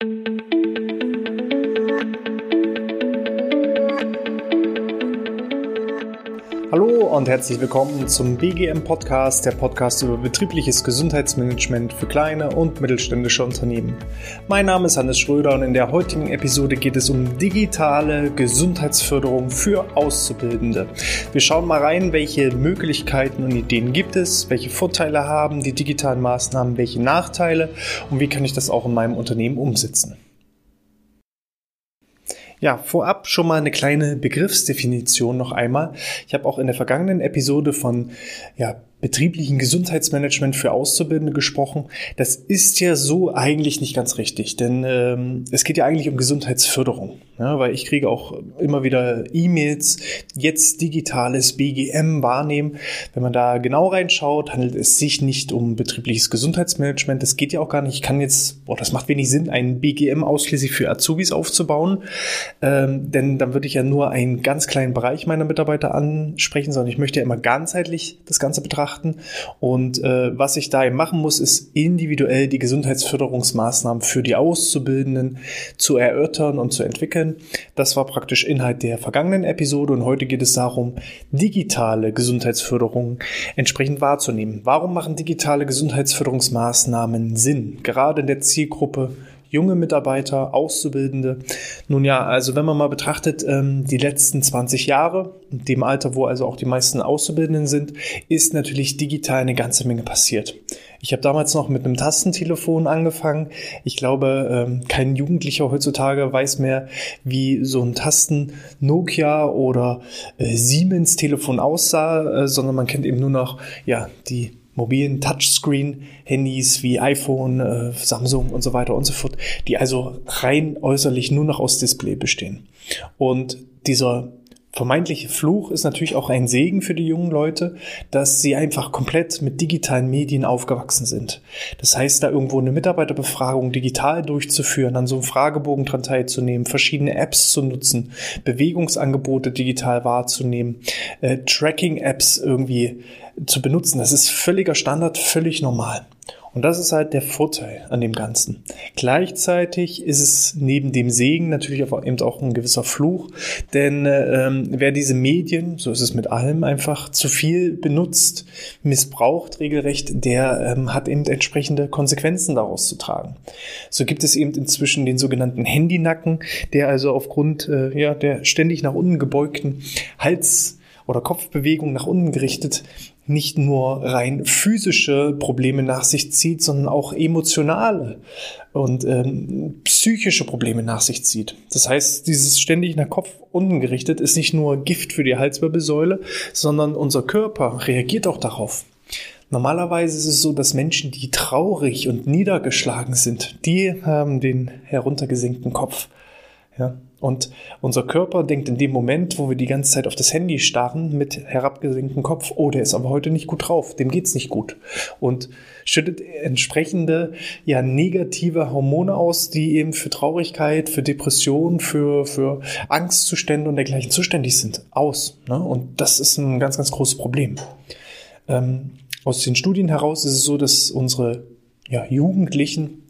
thank you und herzlich willkommen zum BGM Podcast, der Podcast über betriebliches Gesundheitsmanagement für kleine und mittelständische Unternehmen. Mein Name ist Hannes Schröder und in der heutigen Episode geht es um digitale Gesundheitsförderung für Auszubildende. Wir schauen mal rein, welche Möglichkeiten und Ideen gibt es, welche Vorteile haben die digitalen Maßnahmen, welche Nachteile und wie kann ich das auch in meinem Unternehmen umsetzen. Ja, vorab schon mal eine kleine Begriffsdefinition noch einmal. Ich habe auch in der vergangenen Episode von ja, betrieblichen Gesundheitsmanagement für Auszubildende gesprochen. Das ist ja so eigentlich nicht ganz richtig, denn ähm, es geht ja eigentlich um Gesundheitsförderung, ja, weil ich kriege auch immer wieder E-Mails, jetzt digitales BGM wahrnehmen. Wenn man da genau reinschaut, handelt es sich nicht um betriebliches Gesundheitsmanagement. Das geht ja auch gar nicht. Ich kann jetzt, boah, das macht wenig Sinn, ein BGM ausschließlich für Azubis aufzubauen, ähm, denn dann würde ich ja nur einen ganz kleinen Bereich meiner Mitarbeiter ansprechen, sondern ich möchte ja immer ganzheitlich das Ganze betrachten betrachten. Und äh, was ich da eben machen muss, ist individuell die Gesundheitsförderungsmaßnahmen für die Auszubildenden zu erörtern und zu entwickeln. Das war praktisch Inhalt der vergangenen Episode und heute geht es darum, digitale Gesundheitsförderung entsprechend wahrzunehmen. Warum machen digitale Gesundheitsförderungsmaßnahmen Sinn? Gerade in der Zielgruppe junge Mitarbeiter, Auszubildende. Nun ja, also wenn man mal betrachtet, ähm, die letzten 20 Jahre, dem Alter, wo also auch die meisten Auszubildenden sind, ist natürlich digital eine ganze Menge passiert. Ich habe damals noch mit einem Tastentelefon angefangen. Ich glaube, ähm, kein Jugendlicher heutzutage weiß mehr, wie so ein Tasten Nokia oder äh, Siemens Telefon aussah, äh, sondern man kennt eben nur noch ja die mobilen Touchscreen-Handys wie iPhone, äh, Samsung und so weiter und so fort, die also rein äußerlich nur noch aus Display bestehen. Und dieser vermeintliche Fluch ist natürlich auch ein Segen für die jungen Leute, dass sie einfach komplett mit digitalen Medien aufgewachsen sind. Das heißt, da irgendwo eine Mitarbeiterbefragung digital durchzuführen, an so einem Fragebogen dran teilzunehmen, verschiedene Apps zu nutzen, Bewegungsangebote digital wahrzunehmen, äh, Tracking-Apps irgendwie zu benutzen. Das ist völliger Standard, völlig normal. Und das ist halt der Vorteil an dem Ganzen. Gleichzeitig ist es neben dem Segen natürlich aber eben auch ein gewisser Fluch, denn ähm, wer diese Medien, so ist es mit allem einfach, zu viel benutzt, missbraucht regelrecht, der ähm, hat eben entsprechende Konsequenzen daraus zu tragen. So gibt es eben inzwischen den sogenannten Handynacken, der also aufgrund äh, ja, der ständig nach unten gebeugten Hals- oder Kopfbewegung nach unten gerichtet nicht nur rein physische Probleme nach sich zieht, sondern auch emotionale und ähm, psychische Probleme nach sich zieht. Das heißt, dieses ständig nach Kopf unten gerichtet ist nicht nur Gift für die Halswirbelsäule, sondern unser Körper reagiert auch darauf. Normalerweise ist es so, dass Menschen, die traurig und niedergeschlagen sind, die haben den heruntergesenkten Kopf. Ja, und unser Körper denkt in dem Moment, wo wir die ganze Zeit auf das Handy starren, mit herabgesenktem Kopf, oh, der ist aber heute nicht gut drauf, dem geht's nicht gut. Und schüttet entsprechende, ja, negative Hormone aus, die eben für Traurigkeit, für Depression, für, für Angstzustände und dergleichen zuständig sind, aus. Ne? Und das ist ein ganz, ganz großes Problem. Ähm, aus den Studien heraus ist es so, dass unsere ja, Jugendlichen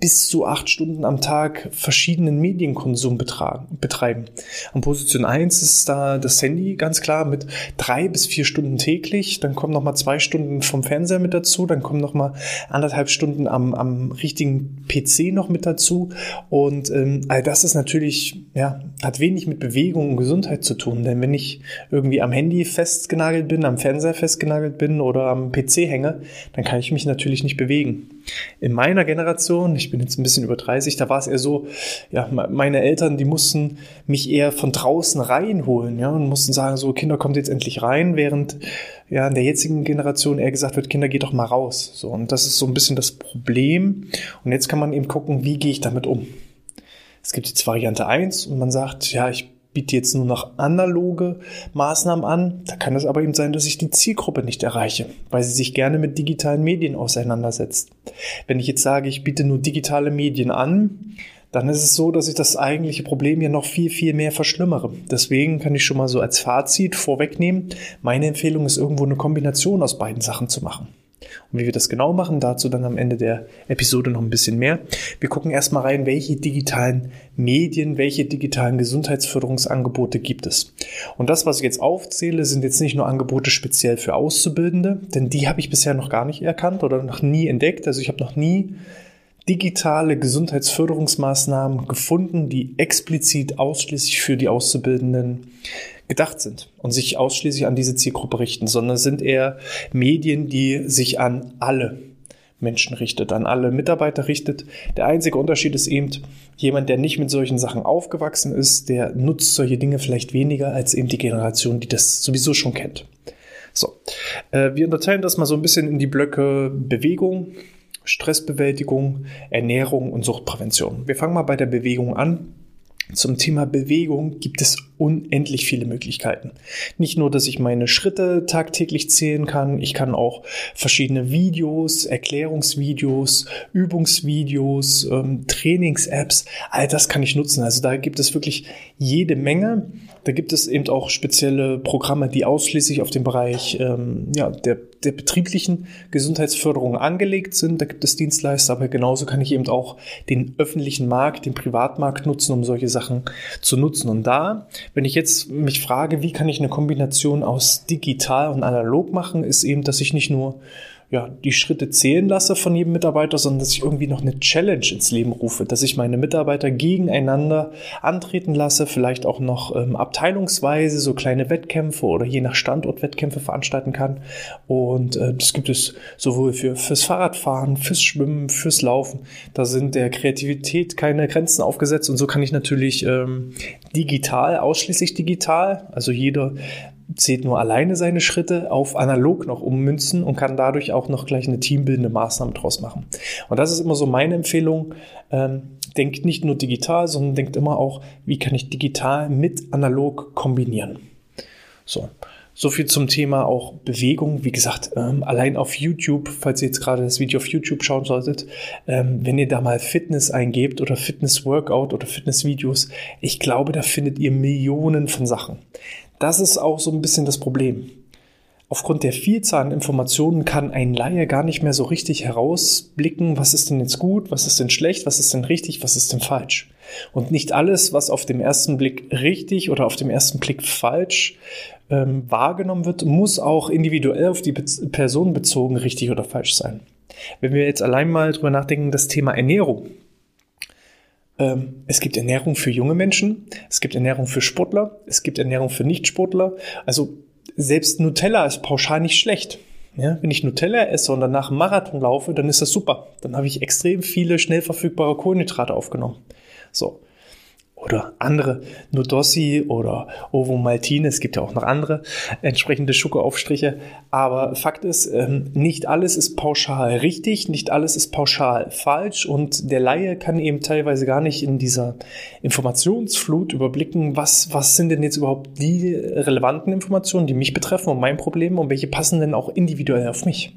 bis zu acht Stunden am Tag verschiedenen Medienkonsum betreiben. An Position eins ist da das Handy ganz klar mit drei bis vier Stunden täglich. Dann kommen noch mal zwei Stunden vom Fernseher mit dazu. Dann kommen noch mal anderthalb Stunden am, am richtigen PC noch mit dazu. Und ähm, all das ist natürlich, ja, hat wenig mit Bewegung und Gesundheit zu tun. Denn wenn ich irgendwie am Handy festgenagelt bin, am Fernseher festgenagelt bin oder am PC hänge, dann kann ich mich natürlich nicht bewegen. In meiner Generation, ich bin jetzt ein bisschen über 30, da war es eher so, ja, meine Eltern, die mussten mich eher von draußen reinholen, ja, und mussten sagen, so, Kinder, kommt jetzt endlich rein, während, ja, in der jetzigen Generation eher gesagt wird, Kinder, geht doch mal raus. So, und das ist so ein bisschen das Problem. Und jetzt kann man eben gucken, wie gehe ich damit um. Es gibt jetzt Variante 1 und man sagt, ja, ich biete jetzt nur noch analoge Maßnahmen an. Da kann es aber eben sein, dass ich die Zielgruppe nicht erreiche, weil sie sich gerne mit digitalen Medien auseinandersetzt. Wenn ich jetzt sage, ich biete nur digitale Medien an, dann ist es so, dass ich das eigentliche Problem ja noch viel, viel mehr verschlimmere. Deswegen kann ich schon mal so als Fazit vorwegnehmen, meine Empfehlung ist irgendwo eine Kombination aus beiden Sachen zu machen. Und wie wir das genau machen, dazu dann am Ende der Episode noch ein bisschen mehr. Wir gucken erstmal rein, welche digitalen Medien, welche digitalen Gesundheitsförderungsangebote gibt es. Und das, was ich jetzt aufzähle, sind jetzt nicht nur Angebote speziell für Auszubildende, denn die habe ich bisher noch gar nicht erkannt oder noch nie entdeckt. Also ich habe noch nie digitale Gesundheitsförderungsmaßnahmen gefunden, die explizit ausschließlich für die Auszubildenden gedacht sind und sich ausschließlich an diese Zielgruppe richten, sondern sind eher Medien, die sich an alle Menschen richtet, an alle Mitarbeiter richtet. Der einzige Unterschied ist eben, jemand, der nicht mit solchen Sachen aufgewachsen ist, der nutzt solche Dinge vielleicht weniger als eben die Generation, die das sowieso schon kennt. So, äh, wir unterteilen das mal so ein bisschen in die Blöcke Bewegung, Stressbewältigung, Ernährung und Suchtprävention. Wir fangen mal bei der Bewegung an. Zum Thema Bewegung gibt es unendlich viele Möglichkeiten. Nicht nur, dass ich meine Schritte tagtäglich zählen kann, ich kann auch verschiedene Videos, Erklärungsvideos, Übungsvideos, ähm, Trainings-Apps, all das kann ich nutzen. Also da gibt es wirklich jede Menge. Da gibt es eben auch spezielle Programme, die ausschließlich auf den Bereich ähm, ja, der, der betrieblichen Gesundheitsförderung angelegt sind. Da gibt es Dienstleister, aber genauso kann ich eben auch den öffentlichen Markt, den Privatmarkt nutzen, um solche Sachen zu nutzen. Und da wenn ich jetzt mich frage, wie kann ich eine Kombination aus digital und analog machen, ist eben, dass ich nicht nur ja, die Schritte zählen lasse von jedem Mitarbeiter, sondern dass ich irgendwie noch eine Challenge ins Leben rufe, dass ich meine Mitarbeiter gegeneinander antreten lasse, vielleicht auch noch ähm, abteilungsweise so kleine Wettkämpfe oder je nach Standort Wettkämpfe veranstalten kann. Und äh, das gibt es sowohl für fürs Fahrradfahren, fürs Schwimmen, fürs Laufen. Da sind der Kreativität keine Grenzen aufgesetzt und so kann ich natürlich ähm, digital, ausschließlich digital, also jeder zählt nur alleine seine Schritte auf analog noch ummünzen und kann dadurch auch noch gleich eine teambildende Maßnahme draus machen. Und das ist immer so meine Empfehlung. Ähm, denkt nicht nur digital, sondern denkt immer auch, wie kann ich digital mit analog kombinieren. So. So viel zum Thema auch Bewegung. Wie gesagt, ähm, allein auf YouTube, falls ihr jetzt gerade das Video auf YouTube schauen solltet, ähm, wenn ihr da mal Fitness eingebt oder Fitness-Workout oder Fitness-Videos, ich glaube, da findet ihr Millionen von Sachen. Das ist auch so ein bisschen das Problem. Aufgrund der Vielzahl an Informationen kann ein Laie gar nicht mehr so richtig herausblicken, was ist denn jetzt gut, was ist denn schlecht, was ist denn richtig, was ist denn falsch. Und nicht alles, was auf dem ersten Blick richtig oder auf dem ersten Blick falsch ähm, wahrgenommen wird, muss auch individuell auf die Be Person bezogen richtig oder falsch sein. Wenn wir jetzt allein mal drüber nachdenken, das Thema Ernährung. Ähm, es gibt Ernährung für junge Menschen, es gibt Ernährung für Sportler, es gibt Ernährung für Nichtsportler. Also selbst Nutella ist pauschal nicht schlecht. Ja, wenn ich Nutella esse und danach einen Marathon laufe, dann ist das super. Dann habe ich extrem viele schnell verfügbare Kohlenhydrate aufgenommen. So oder andere Nudossi oder Ovo Maltine, es gibt ja auch noch andere entsprechende Schokoaufstriche, aber Fakt ist, ähm, nicht alles ist pauschal richtig, nicht alles ist pauschal falsch und der Laie kann eben teilweise gar nicht in dieser Informationsflut überblicken, was, was sind denn jetzt überhaupt die relevanten Informationen, die mich betreffen und mein Problem und welche passen denn auch individuell auf mich.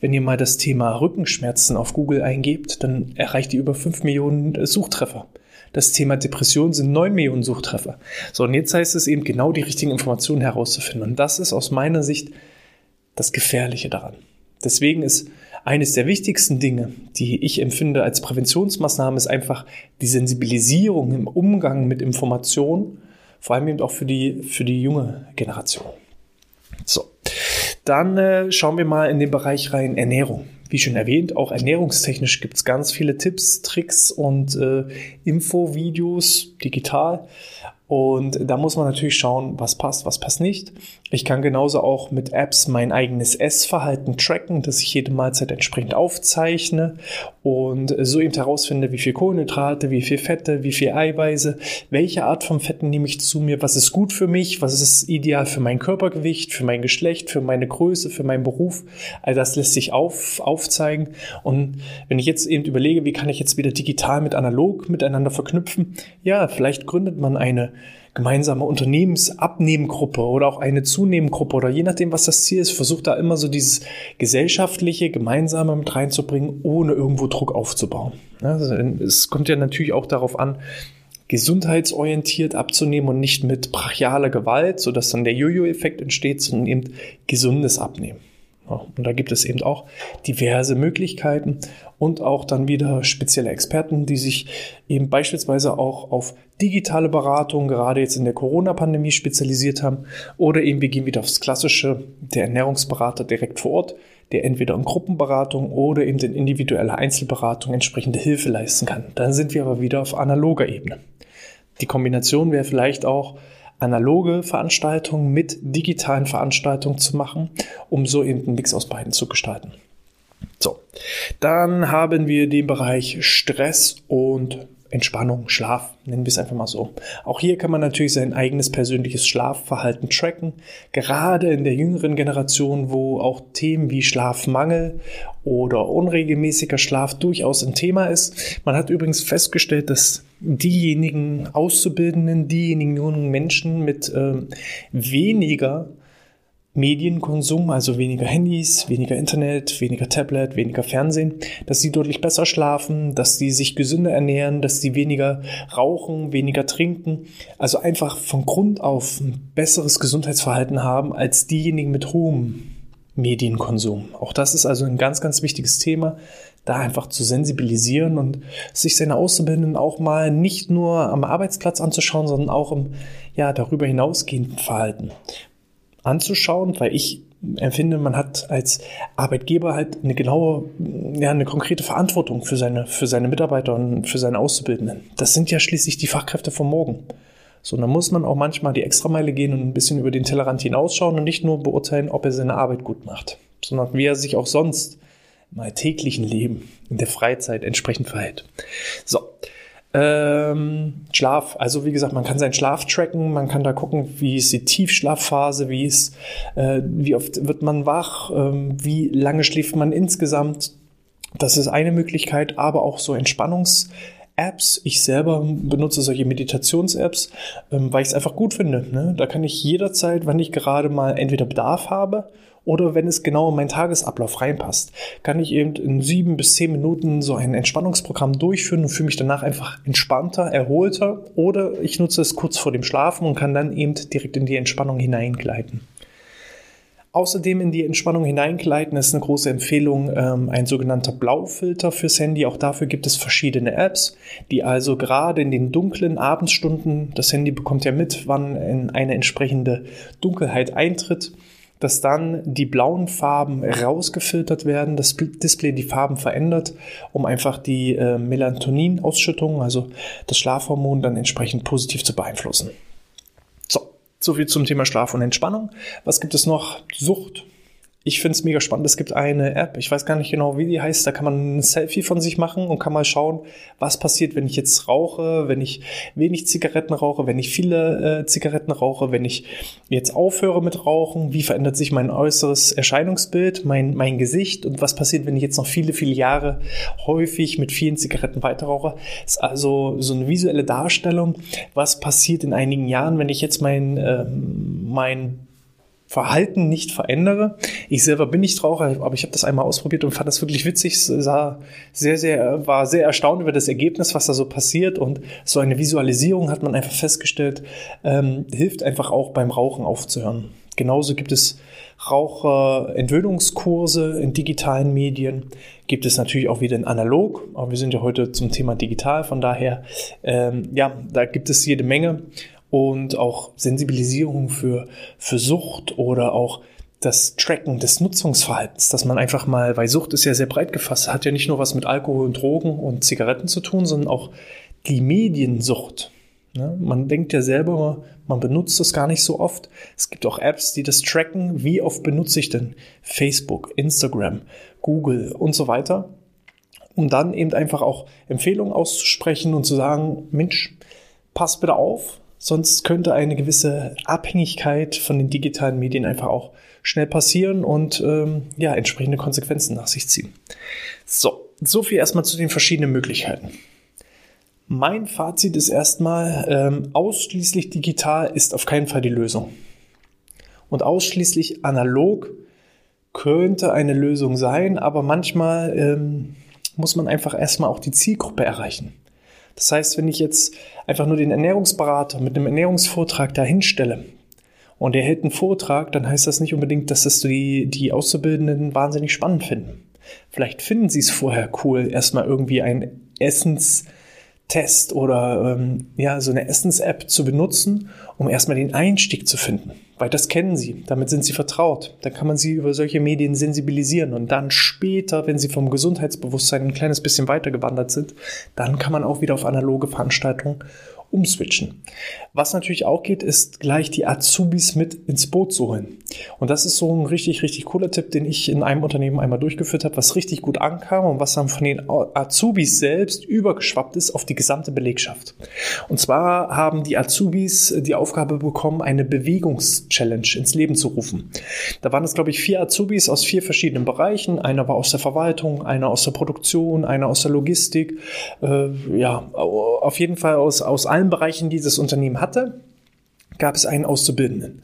Wenn ihr mal das Thema Rückenschmerzen auf Google eingebt, dann erreicht ihr über 5 Millionen Suchtreffer das Thema Depression sind 9 Millionen Suchtreffer. So, und jetzt heißt es eben genau die richtigen Informationen herauszufinden. Und das ist aus meiner Sicht das Gefährliche daran. Deswegen ist eines der wichtigsten Dinge, die ich empfinde als Präventionsmaßnahme, ist einfach die Sensibilisierung im Umgang mit Informationen, vor allem eben auch für die, für die junge Generation. So, dann äh, schauen wir mal in den Bereich rein Ernährung wie schon erwähnt, auch ernährungstechnisch gibt es ganz viele Tipps, Tricks und äh, Infovideos digital. Und da muss man natürlich schauen, was passt, was passt nicht. Ich kann genauso auch mit Apps mein eigenes Essverhalten tracken, dass ich jede Mahlzeit entsprechend aufzeichne und so eben herausfinde, wie viel Kohlenhydrate, wie viel Fette, wie viel Eiweiße, welche Art von Fetten nehme ich zu mir, was ist gut für mich, was ist ideal für mein Körpergewicht, für mein Geschlecht, für meine Größe, für meinen Beruf. All das lässt sich auf, aufzeigen. Und wenn ich jetzt eben überlege, wie kann ich jetzt wieder digital mit analog miteinander verknüpfen, ja, vielleicht gründet man eine gemeinsame Unternehmensabnehmengruppe oder auch eine Zunehmengruppe oder je nachdem, was das Ziel ist, versucht da immer so dieses gesellschaftliche, gemeinsame mit reinzubringen, ohne irgendwo Druck aufzubauen. Also es kommt ja natürlich auch darauf an, gesundheitsorientiert abzunehmen und nicht mit brachialer Gewalt, sodass dann der Jojo-Effekt entsteht, sondern eben gesundes Abnehmen. Und da gibt es eben auch diverse Möglichkeiten und auch dann wieder spezielle Experten, die sich eben beispielsweise auch auf digitale Beratung, gerade jetzt in der Corona-Pandemie spezialisiert haben. Oder eben wir gehen wieder aufs Klassische, der Ernährungsberater direkt vor Ort, der entweder in Gruppenberatung oder eben in individueller Einzelberatung entsprechende Hilfe leisten kann. Dann sind wir aber wieder auf analoger Ebene. Die Kombination wäre vielleicht auch analoge Veranstaltungen mit digitalen Veranstaltungen zu machen, um so eben einen Mix aus beiden zu gestalten. So, dann haben wir den Bereich Stress und Entspannung, Schlaf, nennen wir es einfach mal so. Auch hier kann man natürlich sein eigenes persönliches Schlafverhalten tracken. Gerade in der jüngeren Generation, wo auch Themen wie Schlafmangel oder unregelmäßiger Schlaf durchaus ein Thema ist. Man hat übrigens festgestellt, dass diejenigen Auszubildenden, diejenigen jungen Menschen mit äh, weniger Medienkonsum, also weniger Handys, weniger Internet, weniger Tablet, weniger Fernsehen, dass sie deutlich besser schlafen, dass sie sich gesünder ernähren, dass sie weniger rauchen, weniger trinken, also einfach von Grund auf ein besseres Gesundheitsverhalten haben als diejenigen mit hohem Medienkonsum. Auch das ist also ein ganz, ganz wichtiges Thema, da einfach zu sensibilisieren und sich seine Auszubildenden auch mal nicht nur am Arbeitsplatz anzuschauen, sondern auch im ja, darüber hinausgehenden Verhalten anzuschauen, weil ich empfinde, man hat als Arbeitgeber halt eine genaue, ja, eine konkrete Verantwortung für seine, für seine Mitarbeiter und für seine Auszubildenden. Das sind ja schließlich die Fachkräfte von morgen. So, dann muss man auch manchmal die Extrameile gehen und ein bisschen über den Tellerrand hinausschauen und nicht nur beurteilen, ob er seine Arbeit gut macht, sondern wie er sich auch sonst im alltäglichen Leben, in der Freizeit entsprechend verhält. So, ähm, Schlaf, also wie gesagt, man kann seinen Schlaf tracken, man kann da gucken, wie ist die Tiefschlafphase, wie ist, äh, wie oft wird man wach, ähm, wie lange schläft man insgesamt. Das ist eine Möglichkeit, aber auch so Entspannungs- Apps. Ich selber benutze solche Meditations-Apps, ähm, weil ich es einfach gut finde. Ne? Da kann ich jederzeit, wenn ich gerade mal entweder Bedarf habe oder wenn es genau in meinen Tagesablauf reinpasst, kann ich eben in sieben bis zehn Minuten so ein Entspannungsprogramm durchführen und fühle mich danach einfach entspannter, erholter oder ich nutze es kurz vor dem Schlafen und kann dann eben direkt in die Entspannung hineingleiten. Außerdem in die Entspannung hineingleiten ist eine große Empfehlung ähm, ein sogenannter Blaufilter fürs Handy. Auch dafür gibt es verschiedene Apps, die also gerade in den dunklen Abendstunden, das Handy bekommt ja mit, wann in eine entsprechende Dunkelheit eintritt, dass dann die blauen Farben rausgefiltert werden, das Display die Farben verändert, um einfach die äh, Melatoninausschüttung, also das Schlafhormon, dann entsprechend positiv zu beeinflussen. So viel zum Thema Schlaf und Entspannung. Was gibt es noch? Sucht. Ich finde es mega spannend. Es gibt eine App, ich weiß gar nicht genau, wie die heißt. Da kann man ein Selfie von sich machen und kann mal schauen, was passiert, wenn ich jetzt rauche, wenn ich wenig Zigaretten rauche, wenn ich viele äh, Zigaretten rauche, wenn ich jetzt aufhöre mit Rauchen. Wie verändert sich mein äußeres Erscheinungsbild, mein, mein Gesicht und was passiert, wenn ich jetzt noch viele, viele Jahre häufig mit vielen Zigaretten weiterrauche? Ist also so eine visuelle Darstellung, was passiert in einigen Jahren, wenn ich jetzt mein, äh, mein Verhalten nicht verändere. Ich selber bin nicht Raucher, aber ich habe das einmal ausprobiert und fand das wirklich witzig. Es sah sehr, sehr, war sehr erstaunt über das Ergebnis, was da so passiert. Und so eine Visualisierung hat man einfach festgestellt, ähm, hilft einfach auch beim Rauchen aufzuhören. Genauso gibt es Raucherentwöhnungskurse in digitalen Medien. Gibt es natürlich auch wieder in analog, aber wir sind ja heute zum Thema digital, von daher, ähm, ja, da gibt es jede Menge und auch Sensibilisierung für, für Sucht oder auch das Tracken des Nutzungsverhaltens, dass man einfach mal, weil Sucht ist ja sehr breit gefasst, hat ja nicht nur was mit Alkohol und Drogen und Zigaretten zu tun, sondern auch die Mediensucht. Ne? Man denkt ja selber, man benutzt das gar nicht so oft. Es gibt auch Apps, die das tracken. Wie oft benutze ich denn Facebook, Instagram, Google und so weiter? Um dann eben einfach auch Empfehlungen auszusprechen und zu sagen, Mensch, pass bitte auf, Sonst könnte eine gewisse Abhängigkeit von den digitalen Medien einfach auch schnell passieren und ähm, ja, entsprechende Konsequenzen nach sich ziehen. So, so viel erstmal zu den verschiedenen Möglichkeiten. Mein Fazit ist erstmal, ähm, ausschließlich digital ist auf keinen Fall die Lösung. Und ausschließlich analog könnte eine Lösung sein, aber manchmal ähm, muss man einfach erstmal auch die Zielgruppe erreichen. Das heißt, wenn ich jetzt einfach nur den Ernährungsberater mit einem Ernährungsvortrag dahinstelle und er hält einen Vortrag, dann heißt das nicht unbedingt, dass das die, die Auszubildenden wahnsinnig spannend finden. Vielleicht finden sie es vorher cool, erstmal irgendwie ein Essenstest oder ähm, ja, so eine Essens-App zu benutzen, um erstmal den Einstieg zu finden. Weil das kennen sie, damit sind sie vertraut. Dann kann man sie über solche Medien sensibilisieren und dann später, wenn sie vom Gesundheitsbewusstsein ein kleines bisschen weiter gewandert sind, dann kann man auch wieder auf analoge Veranstaltungen umswitchen. Was natürlich auch geht, ist gleich die Azubis mit ins Boot zu holen. Und das ist so ein richtig, richtig cooler Tipp, den ich in einem Unternehmen einmal durchgeführt habe, was richtig gut ankam und was dann von den Azubis selbst übergeschwappt ist auf die gesamte Belegschaft. Und zwar haben die Azubis die Aufgabe bekommen, eine Bewegungschallenge ins Leben zu rufen. Da waren es, glaube ich, vier Azubis aus vier verschiedenen Bereichen. Einer war aus der Verwaltung, einer aus der Produktion, einer aus der Logistik. Äh, ja, auf jeden Fall aus, aus allen Bereichen, die das Unternehmen hatte, gab es einen Auszubildenden.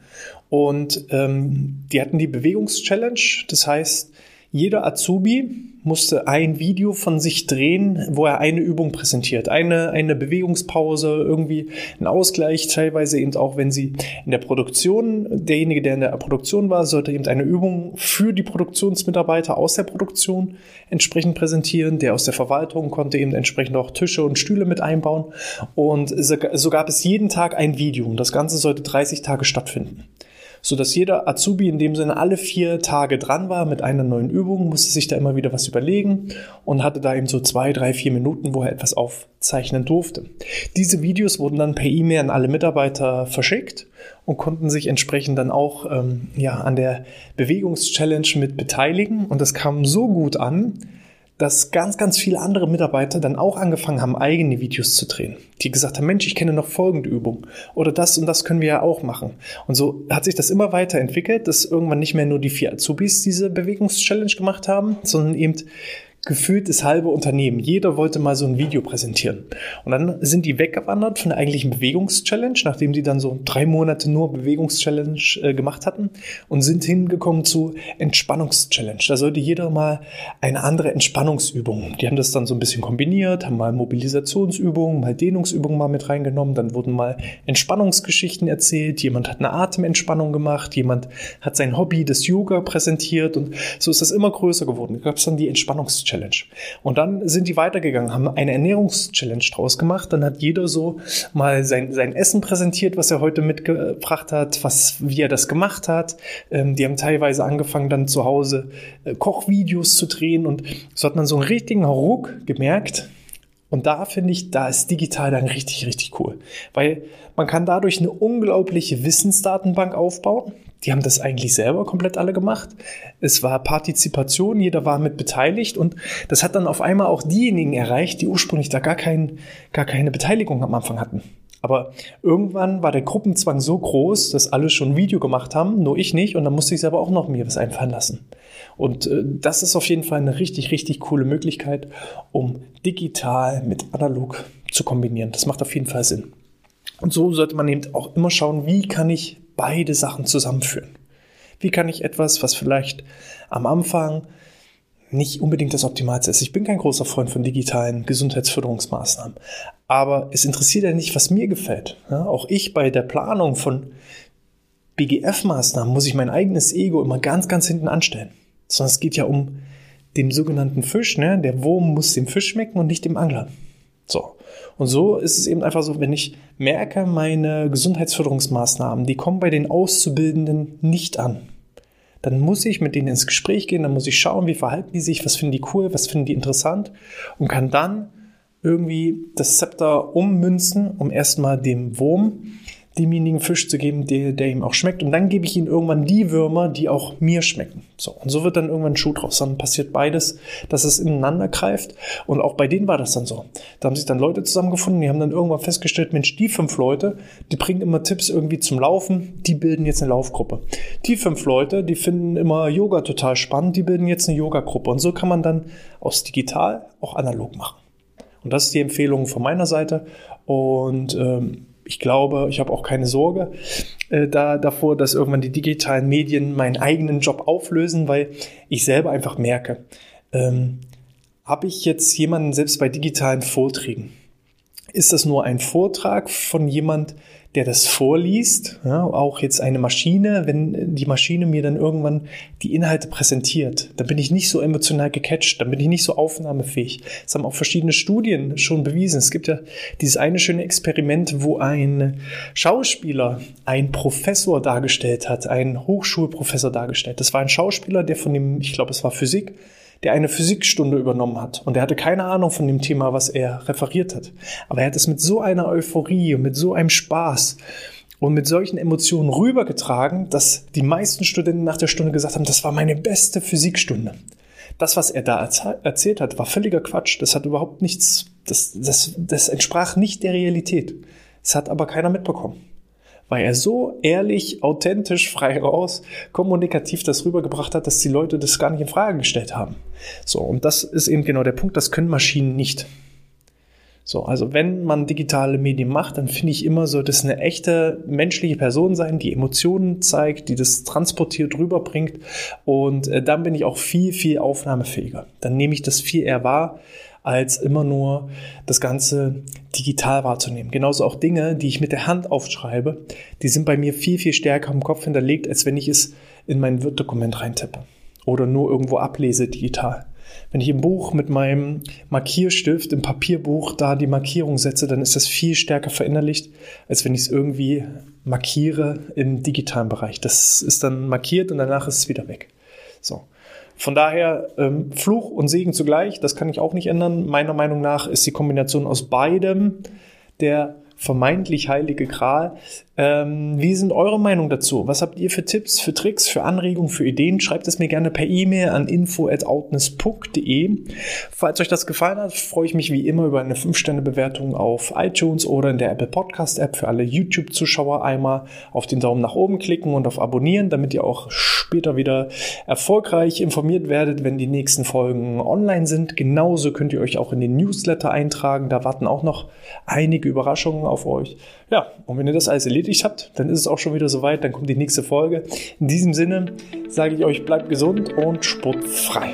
Und ähm, die hatten die Bewegungschallenge. Das heißt, jeder Azubi musste ein Video von sich drehen, wo er eine Übung präsentiert. Eine, eine Bewegungspause, irgendwie ein Ausgleich, teilweise eben auch, wenn sie in der Produktion, derjenige, der in der Produktion war, sollte eben eine Übung für die Produktionsmitarbeiter aus der Produktion entsprechend präsentieren. Der aus der Verwaltung konnte eben entsprechend auch Tische und Stühle mit einbauen. Und so gab es jeden Tag ein Video. Und das Ganze sollte 30 Tage stattfinden so dass jeder Azubi in dem Sinne alle vier Tage dran war mit einer neuen Übung, musste sich da immer wieder was überlegen und hatte da eben so zwei, drei, vier Minuten, wo er etwas aufzeichnen durfte. Diese Videos wurden dann per E-Mail an alle Mitarbeiter verschickt und konnten sich entsprechend dann auch ähm, ja, an der Bewegungschallenge mit beteiligen. Und das kam so gut an, dass ganz, ganz viele andere Mitarbeiter dann auch angefangen haben, eigene Videos zu drehen. Die gesagt haben, Mensch, ich kenne noch folgende Übung. Oder das und das können wir ja auch machen. Und so hat sich das immer weiter entwickelt, dass irgendwann nicht mehr nur die vier Azubis diese Bewegungschallenge gemacht haben, sondern eben gefühlt das halbe Unternehmen. Jeder wollte mal so ein Video präsentieren. Und dann sind die weggewandert von der eigentlichen Bewegungschallenge, nachdem die dann so drei Monate nur Bewegungschallenge äh, gemacht hatten und sind hingekommen zu Entspannungschallenge. Da sollte jeder mal eine andere Entspannungsübung. Die haben das dann so ein bisschen kombiniert, haben mal Mobilisationsübungen, mal Dehnungsübungen mal mit reingenommen, dann wurden mal Entspannungsgeschichten erzählt, jemand hat eine Atementspannung gemacht, jemand hat sein Hobby des Yoga präsentiert und so ist das immer größer geworden. Da gab es dann die Entspannungschallenge. Challenge. Und dann sind die weitergegangen, haben eine Ernährungschallenge draus gemacht. Dann hat jeder so mal sein, sein Essen präsentiert, was er heute mitgebracht hat, was, wie er das gemacht hat. Ähm, die haben teilweise angefangen, dann zu Hause äh, Kochvideos zu drehen und so hat man so einen richtigen Ruck gemerkt. Und da finde ich, da ist digital dann richtig, richtig cool. Weil man kann dadurch eine unglaubliche Wissensdatenbank aufbauen. Die haben das eigentlich selber komplett alle gemacht. Es war Partizipation, jeder war mit beteiligt und das hat dann auf einmal auch diejenigen erreicht, die ursprünglich da gar, kein, gar keine Beteiligung am Anfang hatten. Aber irgendwann war der Gruppenzwang so groß, dass alle schon ein Video gemacht haben, nur ich nicht, und dann musste ich selber auch noch mir was einfallen lassen. Und äh, das ist auf jeden Fall eine richtig, richtig coole Möglichkeit, um digital mit analog zu kombinieren. Das macht auf jeden Fall Sinn. Und so sollte man eben auch immer schauen, wie kann ich beide Sachen zusammenführen? Wie kann ich etwas, was vielleicht am Anfang nicht unbedingt das Optimalste ist. Ich bin kein großer Freund von digitalen Gesundheitsförderungsmaßnahmen. Aber es interessiert ja nicht, was mir gefällt. Ja, auch ich bei der Planung von BGF-Maßnahmen muss ich mein eigenes Ego immer ganz, ganz hinten anstellen. Sondern es geht ja um den sogenannten Fisch. Ne? Der Wurm muss dem Fisch schmecken und nicht dem Angler. So. Und so ist es eben einfach so, wenn ich merke, meine Gesundheitsförderungsmaßnahmen, die kommen bei den Auszubildenden nicht an, dann muss ich mit denen ins Gespräch gehen, dann muss ich schauen, wie verhalten die sich, was finden die cool, was finden die interessant und kann dann irgendwie das Zepter ummünzen, um erstmal dem Wurm demjenigen Fisch zu geben, der, der ihm auch schmeckt. Und dann gebe ich ihm irgendwann die Würmer, die auch mir schmecken. So. Und so wird dann irgendwann ein Schuh draus. Dann passiert beides, dass es ineinander greift. Und auch bei denen war das dann so. Da haben sich dann Leute zusammengefunden, die haben dann irgendwann festgestellt, Mensch, die fünf Leute, die bringen immer Tipps irgendwie zum Laufen, die bilden jetzt eine Laufgruppe. Die fünf Leute, die finden immer Yoga total spannend, die bilden jetzt eine Yoga-Gruppe. Und so kann man dann aus digital auch analog machen. Und das ist die Empfehlung von meiner Seite. Und ähm, ich glaube, ich habe auch keine Sorge äh, da, davor, dass irgendwann die digitalen Medien meinen eigenen Job auflösen, weil ich selber einfach merke, ähm, habe ich jetzt jemanden selbst bei digitalen Vorträgen, Ist das nur ein Vortrag von jemand, der das vorliest, ja, auch jetzt eine Maschine, wenn die Maschine mir dann irgendwann die Inhalte präsentiert, dann bin ich nicht so emotional gecatcht, dann bin ich nicht so aufnahmefähig. Das haben auch verschiedene Studien schon bewiesen. Es gibt ja dieses eine schöne Experiment, wo ein Schauspieler ein Professor dargestellt hat, ein Hochschulprofessor dargestellt. Das war ein Schauspieler, der von dem, ich glaube, es war Physik, der eine Physikstunde übernommen hat und er hatte keine Ahnung von dem Thema, was er referiert hat. Aber er hat es mit so einer Euphorie und mit so einem Spaß und mit solchen Emotionen rübergetragen, dass die meisten Studenten nach der Stunde gesagt haben, das war meine beste Physikstunde. Das, was er da erzählt hat, war völliger Quatsch. Das hat überhaupt nichts, das, das, das entsprach nicht der Realität. Es hat aber keiner mitbekommen weil er so ehrlich, authentisch, frei raus, kommunikativ das rübergebracht hat, dass die Leute das gar nicht in Frage gestellt haben. So, und das ist eben genau der Punkt, das können Maschinen nicht. So, also wenn man digitale Medien macht, dann finde ich immer so, das eine echte menschliche Person sein, die Emotionen zeigt, die das transportiert rüberbringt. Und äh, dann bin ich auch viel, viel aufnahmefähiger. Dann nehme ich das viel eher wahr, als immer nur das Ganze digital wahrzunehmen. Genauso auch Dinge, die ich mit der Hand aufschreibe, die sind bei mir viel, viel stärker im Kopf hinterlegt, als wenn ich es in mein Word-Dokument reintippe oder nur irgendwo ablese digital. Wenn ich im Buch mit meinem Markierstift, im Papierbuch da die Markierung setze, dann ist das viel stärker verinnerlicht, als wenn ich es irgendwie markiere im digitalen Bereich. Das ist dann markiert und danach ist es wieder weg. So. Von daher ähm, Fluch und Segen zugleich, das kann ich auch nicht ändern. Meiner Meinung nach ist die Kombination aus beidem der vermeintlich heilige Gral. Ähm, wie sind eure Meinung dazu? Was habt ihr für Tipps, für Tricks, für Anregungen, für Ideen? Schreibt es mir gerne per E-Mail an info@outness.de. Falls euch das gefallen hat, freue ich mich wie immer über eine 5-Sterne-Bewertung auf iTunes oder in der Apple Podcast App für alle YouTube-Zuschauer einmal auf den Daumen nach oben klicken und auf Abonnieren, damit ihr auch später wieder erfolgreich informiert werdet, wenn die nächsten Folgen online sind. Genauso könnt ihr euch auch in den Newsletter eintragen. Da warten auch noch einige Überraschungen auf euch. Ja, und wenn ihr das alles erledigt habt, dann ist es auch schon wieder soweit, dann kommt die nächste Folge. In diesem Sinne sage ich euch, bleibt gesund und sportfrei.